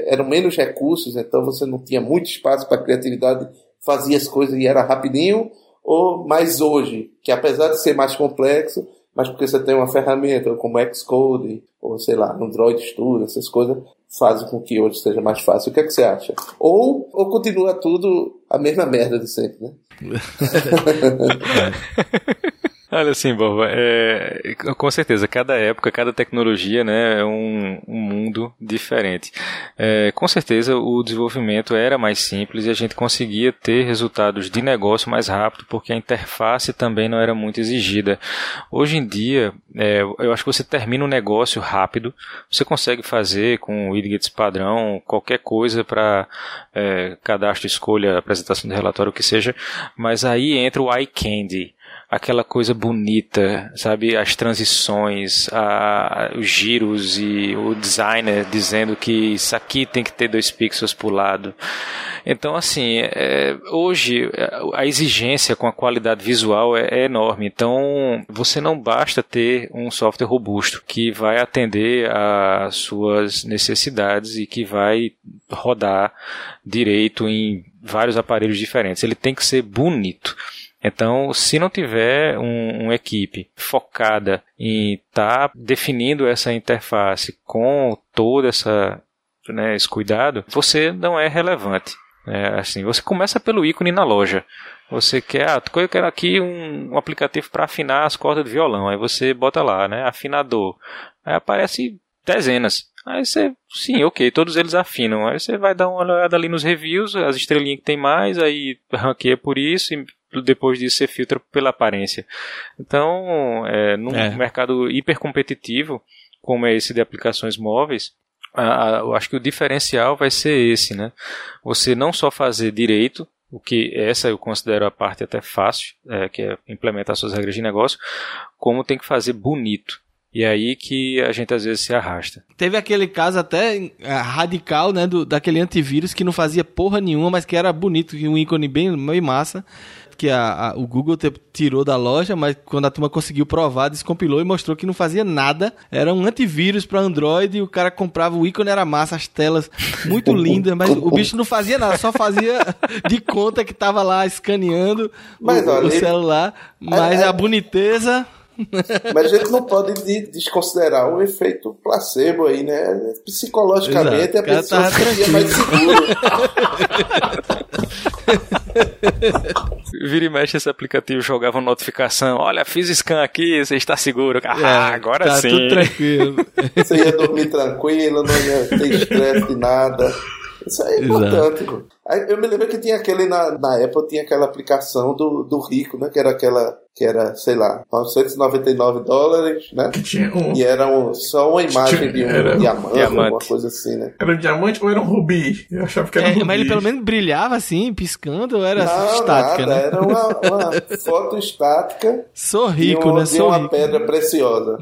S3: eram menos recursos, então você não tinha muito espaço para criatividade, fazia as coisas e era rapidinho, ou mais hoje, que apesar de ser mais complexo, mas porque você tem uma ferramenta como Xcode, ou sei lá, Android Studio, essas coisas, fazem com que hoje seja mais fácil. O que é que você acha? Ou, ou continua tudo a mesma merda de sempre, né? <laughs> <laughs>
S5: Olha assim, Boba, é, com certeza, cada época, cada tecnologia né, é um, um mundo diferente. É, com certeza o desenvolvimento era mais simples e a gente conseguia ter resultados de negócio mais rápido porque a interface também não era muito exigida. Hoje em dia, é, eu acho que você termina um negócio rápido, você consegue fazer com o widgets padrão qualquer coisa para é, cadastro, escolha, apresentação de relatório, o que seja, mas aí entra o iCandy aquela coisa bonita, sabe? As transições, a, os giros e o designer dizendo que isso aqui tem que ter dois pixels por lado. Então, assim, é, hoje a exigência com a qualidade visual é, é, enorme. Então, você não basta ter um software robusto que vai atender às suas necessidades e que vai rodar direito em vários aparelhos diferentes. Ele tem que ser bonito. Então, se não tiver um, uma equipe focada em estar tá definindo essa interface com toda essa né, esse cuidado, você não é relevante. É, assim, você começa pelo ícone na loja. Você quer, ah, eu quero aqui um, um aplicativo para afinar as cordas do violão. Aí você bota lá, né, afinador. Aí aparece dezenas. Aí você, sim, ok, todos eles afinam. Aí você vai dar uma olhada ali nos reviews, as estrelinhas que tem mais, aí ranqueia por isso e depois disso você filtra pela aparência. Então, é, num é. mercado hiper competitivo, como é esse de aplicações móveis, eu acho que o diferencial vai ser esse, né? Você não só fazer direito, o que essa eu considero a parte até fácil, é, que é implementar suas regras de negócio, como tem que fazer bonito. E é aí que a gente às vezes se arrasta.
S2: Teve aquele caso até é, radical, né, do, daquele antivírus que não fazia porra nenhuma, mas que era bonito, um ícone bem, bem massa que a, a, o Google tirou da loja, mas quando a turma conseguiu provar, descompilou e mostrou que não fazia nada. Era um antivírus para Android e o cara comprava o ícone, era massa, as telas muito <laughs> lindas, mas o bicho não fazia nada, só fazia <laughs> de conta que tava lá escaneando mas, o, olha, o celular, mas é, é... a boniteza. <laughs>
S3: Mas a gente não pode desconsiderar o efeito placebo aí, né? Psicologicamente Exato. a pessoa tá fica mais segura.
S5: Vira e mexe esse aplicativo jogava uma notificação. Olha, fiz scan aqui, você está seguro. Ah, é, agora
S2: tá
S5: sim.
S2: Tudo tranquilo. <laughs>
S3: Você ia dormir tranquilo, não ia ter estresse de nada. Isso é importante. Eu me lembro que tinha aquele na, na Apple, tinha aquela aplicação do, do rico, né? Que era aquela, que era, sei lá, 999 dólares, né?
S4: Que tinha um...
S3: E era um, só uma imagem de um era diamante, diamante, alguma coisa assim, né?
S4: Era um diamante ou era um rubi? Eu achava que era é, um rubi.
S2: Mas ele pelo menos brilhava assim, piscando, ou era Não, estática, nada,
S3: né? Era uma, uma <laughs> foto estática.
S2: Sou rico, um, né?
S3: Sou uma rico. pedra preciosa.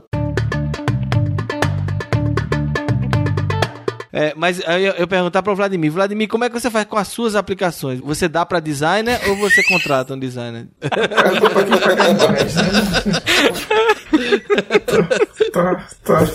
S2: É, mas eu, eu perguntar para o Vladimir, Vladimir, como é que você faz com as suas aplicações? Você dá para designer ou você contrata um designer? <laughs>
S4: tá, tá,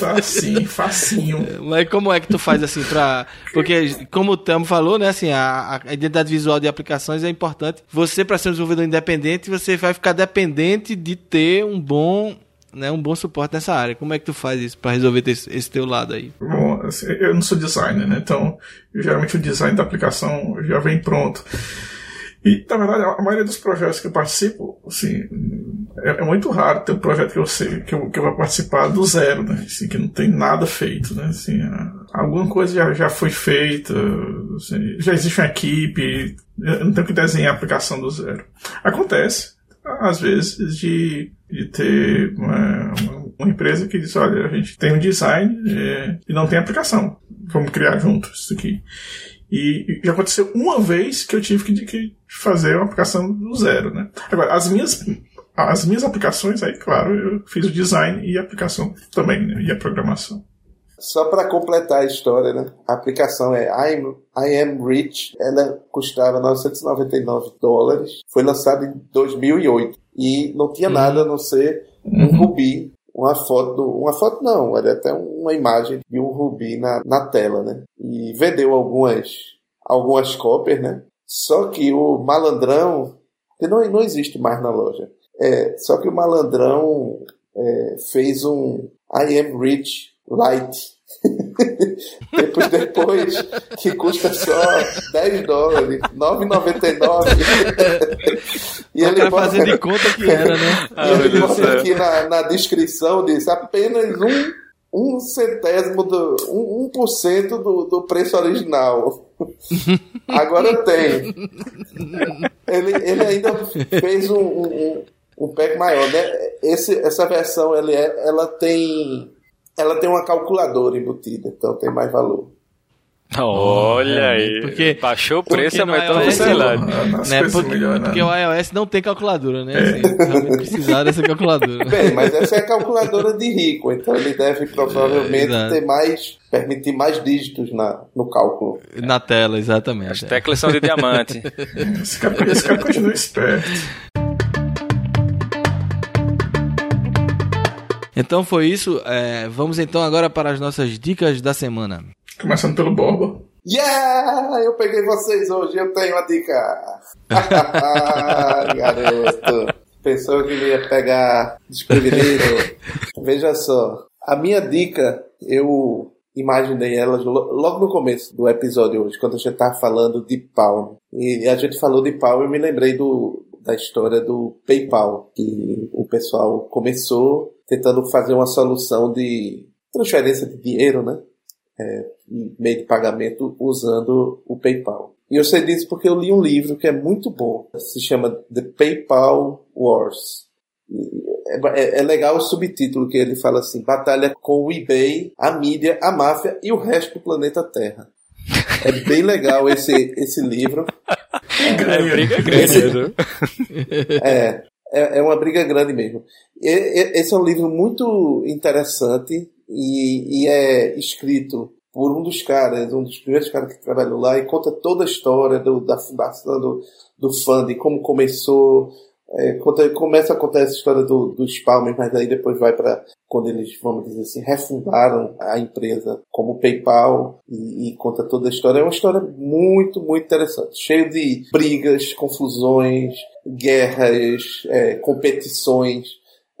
S4: tá assim, facinho.
S2: Mas como é que tu faz assim para, porque como o Tamo falou, né, assim, a, a identidade visual de aplicações é importante. Você para ser um desenvolvedor independente, você vai ficar dependente de ter um bom né, um bom suporte nessa área. Como é que tu faz isso para resolver esse, esse, teu lado aí?
S4: Bom, assim, eu não sou designer, né? Então, geralmente o design da aplicação já vem pronto. E, na verdade, a maioria dos projetos que eu participo, assim, é, é muito raro ter um projeto que eu sei, que eu, que eu vou participar do zero, né? Assim, que não tem nada feito, né? Assim, alguma coisa já, já foi feita, assim, já existe uma equipe, eu não tenho que desenhar a aplicação do zero. Acontece, às vezes, de, de ter uma, uma, empresa que diz, olha, a gente tem um design é, e não tem aplicação. Vamos criar juntos isso aqui. E, já aconteceu uma vez que eu tive que, que fazer uma aplicação do zero, né? Agora, as minhas as minhas aplicações, aí, claro, eu fiz o design e a aplicação também, né? e a programação.
S3: Só para completar a história, né? A aplicação é I'm, I Am Rich. Ela custava 999 dólares. Foi lançada em 2008. E não tinha uhum. nada a não ser um uhum. rubi. Uma foto, uma foto não, era até uma imagem de um rubi na, na tela, né? E vendeu algumas, algumas cópias, né? Só que o malandrão, que não, não existe mais na loja, é, só que o malandrão é, fez um I Am Rich Light. <laughs> depois, depois, que custa só 10 dólares, 9,99.
S2: e ele bota, fazer de conta que <laughs> era, né?
S3: e ele bota aqui na, na descrição, diz apenas um, um centésimo, do, um, 1% do, do preço original. <laughs> Agora tem. Ele, ele ainda fez um, um, um pack maior, né? Esse, essa versão ele é, ela tem ela tem uma calculadora embutida, então tem mais valor.
S5: Olha aí. Porque, Baixou o preço, velocidade.
S2: Né, porque, melhor, né? porque o iOS não tem calculadora, né? Assim, precisar dessa calculadora.
S3: Bem, mas essa é a calculadora de rico, então ele deve provavelmente é, ter mais. permitir mais dígitos na, no cálculo.
S2: Na tela, exatamente.
S5: As teclas são de diamante. <laughs>
S4: esse, cara, esse cara continua esperto.
S2: Então foi isso. É, vamos então agora para as nossas dicas da semana.
S4: Começando pelo Borba.
S3: Yeah! Eu peguei vocês hoje, eu tenho uma dica. <laughs> Garoto. Pensou que ia pegar desprevenido. <laughs> Veja só. A minha dica, eu imaginei elas logo no começo do episódio hoje, quando a gente estava falando de Palm. E a gente falou de Palm e eu me lembrei do, da história do PayPal, que o pessoal começou tentando fazer uma solução de transferência de dinheiro, né? É, meio de pagamento usando o PayPal. E eu sei disso porque eu li um livro que é muito bom, se chama The PayPal Wars. É, é, é, legal o subtítulo que ele fala assim: Batalha com o eBay, a mídia, a máfia e o resto do planeta Terra. É bem legal esse, esse livro. <laughs>
S5: É, briga grande. Esse, né? <laughs>
S3: é, é, é uma briga grande mesmo. E, esse é um livro muito interessante e, e é escrito por um dos caras, um dos primeiros caras que trabalhou lá, e conta toda a história do, da fundação do, do fund, como começou, é, conta, começa a contar essa história do, dos Palmers, mas aí depois vai para quando eles, vamos dizer assim, refundaram a empresa como PayPal e, e, conta toda a história. É uma história muito, muito interessante, cheio de brigas, confusões, guerras, é, competições.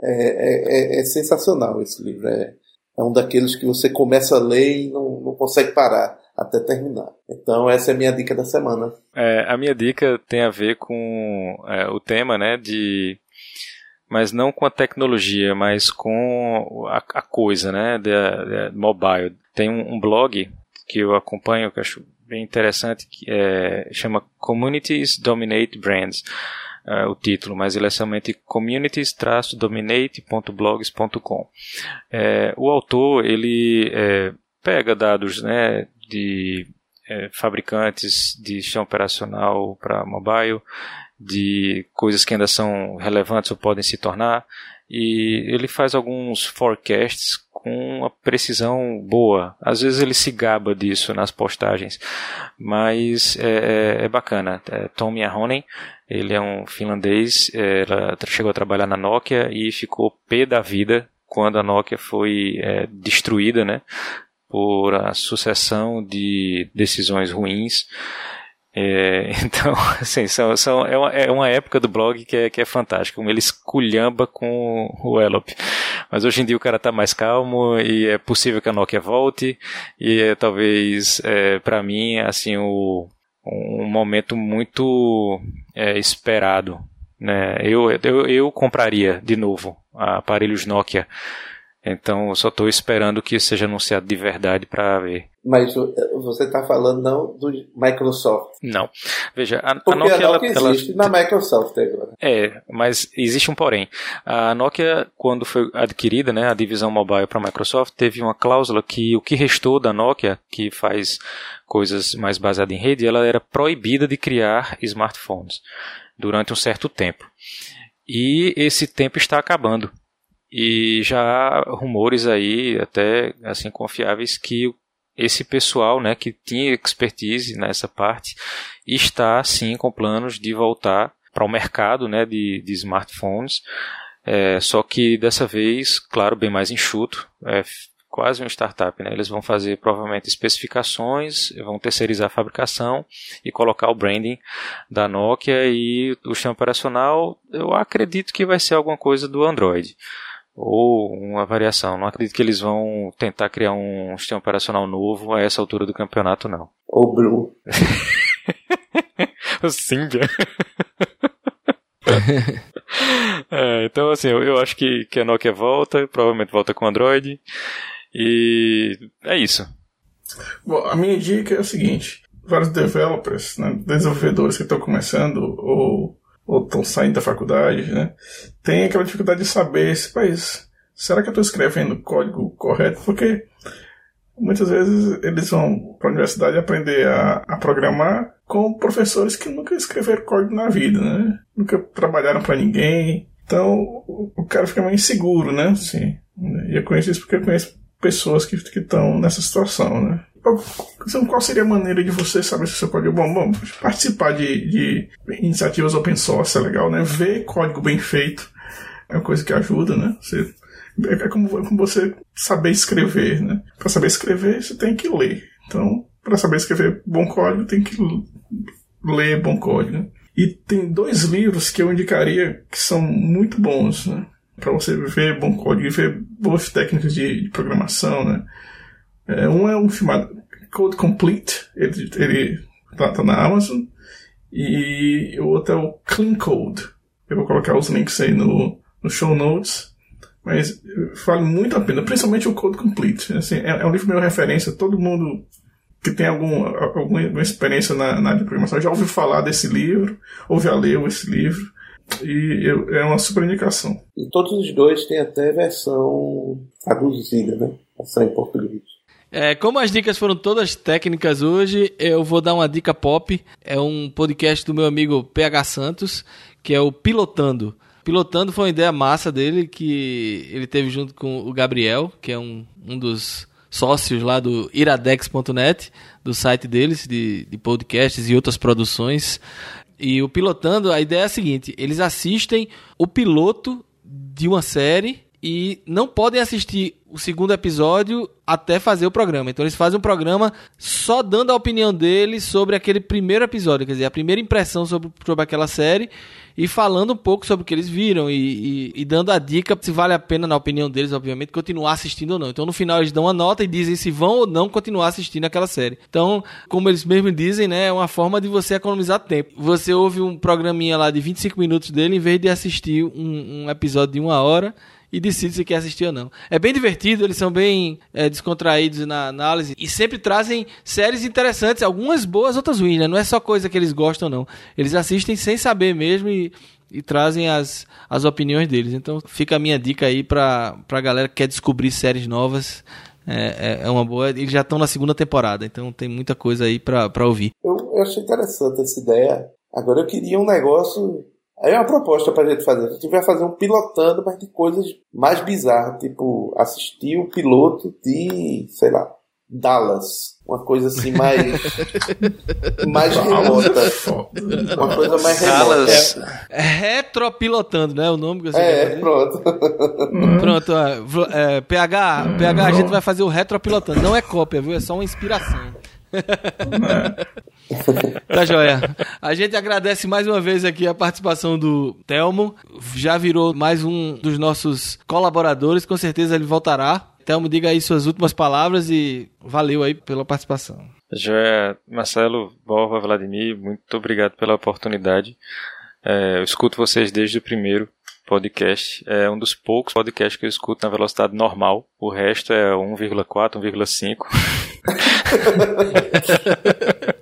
S3: É, é, é, é sensacional esse livro. É, é um daqueles que você começa a ler e não, não consegue parar até terminar. Então essa é a minha dica da semana.
S5: É, a minha dica tem a ver com é, o tema, né, de mas não com a tecnologia, mas com a, a coisa, né, de mobile. Tem um, um, blog que eu acompanho que eu acho bem interessante que chama Communities Dominate Brands uh, o título, mas ele é somente communities-dominate.blogs.com. É, o autor ele é, pega dados né, de é, fabricantes de sistema operacional para mobile, de coisas que ainda são relevantes ou podem se tornar, e ele faz alguns forecasts com uma precisão boa. Às vezes ele se gaba disso nas postagens, mas é, é, é bacana. É, Ahonen, ele é um finlandês, é, chegou a trabalhar na Nokia e ficou pé da vida quando a Nokia foi é, destruída, né? Por a sucessão de decisões ruins é, <laughs> então, assim, são, são, é, uma, é uma época do blog que é, que é fantástica, como ele esculhamba com o Elop. Mas hoje em dia o cara tá mais calmo e é possível que a Nokia volte e é talvez, é, para mim, assim, o, um momento muito é, esperado. Né? Eu, eu, eu compraria de novo aparelhos Nokia então, só estou esperando que seja anunciado de verdade para ver.
S3: Mas você está falando não do Microsoft?
S5: Não. Veja, a,
S3: Porque a
S5: Nokia,
S3: a Nokia ela, existe ela... na Microsoft agora.
S5: É, mas existe um porém. A Nokia, quando foi adquirida, né, a divisão mobile para a Microsoft, teve uma cláusula que o que restou da Nokia, que faz coisas mais baseadas em rede, ela era proibida de criar smartphones durante um certo tempo. E esse tempo está acabando. E já há rumores aí, até assim confiáveis, que esse pessoal né, que tinha expertise nessa parte está sim com planos de voltar para o mercado né, de, de smartphones. É, só que dessa vez, claro, bem mais enxuto, é quase uma startup. Né? Eles vão fazer provavelmente especificações, vão terceirizar a fabricação e colocar o branding da Nokia e o sistema operacional. Eu acredito que vai ser alguma coisa do Android ou uma variação. Não acredito que eles vão tentar criar um sistema operacional novo a essa altura do campeonato, não.
S3: Ou Blue. <laughs>
S5: o Symbian. <laughs> é, então, assim, eu, eu, acho que, que a Nokia volta, provavelmente volta com Android. E é isso.
S4: Bom, a minha dica é o seguinte: vários developers, né, desenvolvedores que estão começando ou ou estão saindo da faculdade, né? Tem aquela dificuldade de saber se país. Será que eu estou escrevendo o código correto? Porque muitas vezes eles vão para a universidade aprender a, a, programar com professores que nunca escreveram código na vida, né? Nunca trabalharam para ninguém. Então o cara fica meio inseguro, né? Assim, e eu conheço isso porque eu conheço pessoas que estão nessa situação, né? Qual seria a maneira de você saber se você pode. Bom, bom participar de, de iniciativas open source é legal, né? Ver código bem feito é uma coisa que ajuda, né? Você, é, como, é como você saber escrever, né? Para saber escrever, você tem que ler. Então, para saber escrever bom código, tem que ler bom código, né? E tem dois livros que eu indicaria que são muito bons, né? Para você ver bom código e ver boas técnicas de, de programação, né? É, um é um chamado Code Complete, ele, ele tá, tá, na Amazon, e o outro é o Clean Code. Eu vou colocar os links aí no, no show notes, mas vale muito a pena, principalmente o Code Complete. Assim, é, é um livro meu referência, todo mundo que tem algum, alguma experiência na, na área de programação já ouviu falar desse livro, ou já leu esse livro, e eu, é uma super indicação.
S3: E todos os dois têm até versão traduzida, né? Versão em português.
S2: É, como as dicas foram todas técnicas hoje, eu vou dar uma dica pop. É um podcast do meu amigo PH Santos, que é o Pilotando. Pilotando foi uma ideia massa dele que ele teve junto com o Gabriel, que é um, um dos sócios lá do iradex.net, do site deles, de, de podcasts e outras produções. E o Pilotando, a ideia é a seguinte: eles assistem o piloto de uma série e não podem assistir o segundo episódio até fazer o programa. Então eles fazem um programa só dando a opinião deles sobre aquele primeiro episódio, quer dizer, a primeira impressão sobre, sobre aquela série e falando um pouco sobre o que eles viram e, e, e, dando a dica se vale a pena, na opinião deles, obviamente, continuar assistindo ou não. Então no final eles dão uma nota e dizem se vão ou não continuar assistindo aquela série. Então, como eles mesmos dizem, né, é uma forma de você economizar tempo. Você ouve um programinha lá de 25 minutos dele em vez de assistir um, um episódio de uma hora e decide se quer assistir ou não. É bem divertido, eles são bem é, descontraídos na análise e sempre trazem séries interessantes, algumas boas, outras ruins, né? Não é só coisa que eles gostam, não. Eles assistem sem saber mesmo e, e trazem as, as opiniões deles. Então fica a minha dica aí pra, pra galera que quer descobrir séries novas. É, é, é uma boa. Eles já estão na segunda temporada, então tem muita coisa aí pra, pra ouvir.
S3: Eu, eu achei interessante essa ideia. Agora eu queria um negócio Aí é uma proposta pra gente fazer. A gente vai fazer um pilotando, mas de coisas mais bizarras. Tipo, assistir o piloto de, sei lá, Dallas. Uma coisa assim mais. <laughs> mais remota. Uma coisa mais
S2: Dallas. remota. É, retropilotando, né? O nome que você
S3: É, pronto.
S2: pronto, é, PH, PH, a gente vai fazer o retropilotando. Não é cópia, viu? É só uma inspiração. Tá joia. A gente agradece mais uma vez aqui a participação do Telmo. Já virou mais um dos nossos colaboradores. Com certeza ele voltará. Telmo, diga aí suas últimas palavras e valeu aí pela participação.
S5: Joia, Marcelo, Borba, Vladimir, muito obrigado pela oportunidade. É, eu escuto vocês desde o primeiro podcast. É um dos poucos podcasts que eu escuto na velocidade normal. O resto é 1,4, 1,5. <laughs>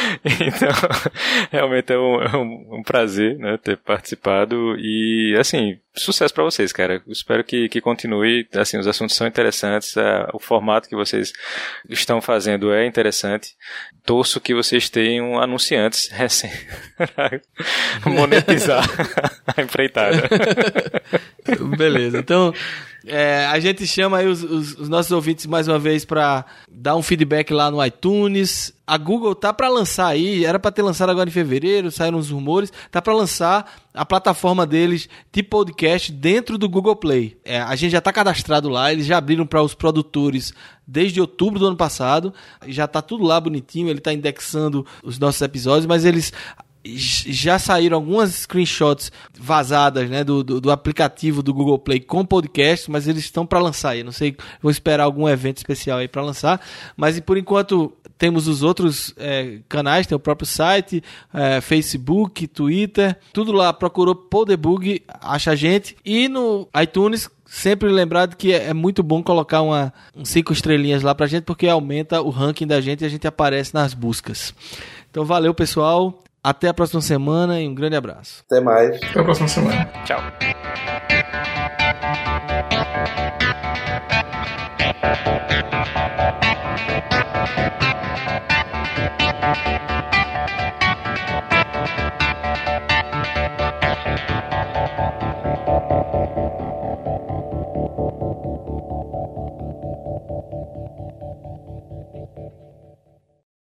S5: <laughs> então, realmente é um, é um, prazer né, ter participado e, assim, sucesso para vocês, cara. Espero que, que continue. Assim, os assuntos são interessantes, o formato que vocês estão fazendo é interessante. Torço que vocês tenham anunciantes recém <laughs> monetizar <laughs> a empreitada.
S2: Beleza, então é, a gente chama aí os, os, os, nossos ouvintes mais uma vez para dar um feedback lá no iTunes. A Google tá para lançar aí, era para ter lançado agora em fevereiro, saíram os rumores, tá para lançar a plataforma deles de podcast dentro do Google Play. É, a gente já tá cadastrado lá, eles já abriram para os produtores desde outubro do ano passado, já tá tudo lá bonitinho, ele tá indexando os nossos episódios, mas eles já saíram algumas screenshots vazadas né, do, do, do, aplicativo do Google Play com podcast, mas eles estão para lançar aí. Não sei, vou esperar algum evento especial aí para lançar. Mas por enquanto temos os outros é, canais, tem o próprio site, é, Facebook, Twitter, tudo lá. Procurou Podebug, acha a gente. E no iTunes sempre lembrado que é, é muito bom colocar uma um cinco estrelinhas lá pra gente, porque aumenta o ranking da gente e a gente aparece nas buscas. Então valeu, pessoal. Até a próxima semana e um grande abraço.
S3: Até mais.
S4: Até a próxima semana.
S5: Tchau.
S6: Thank Thank you.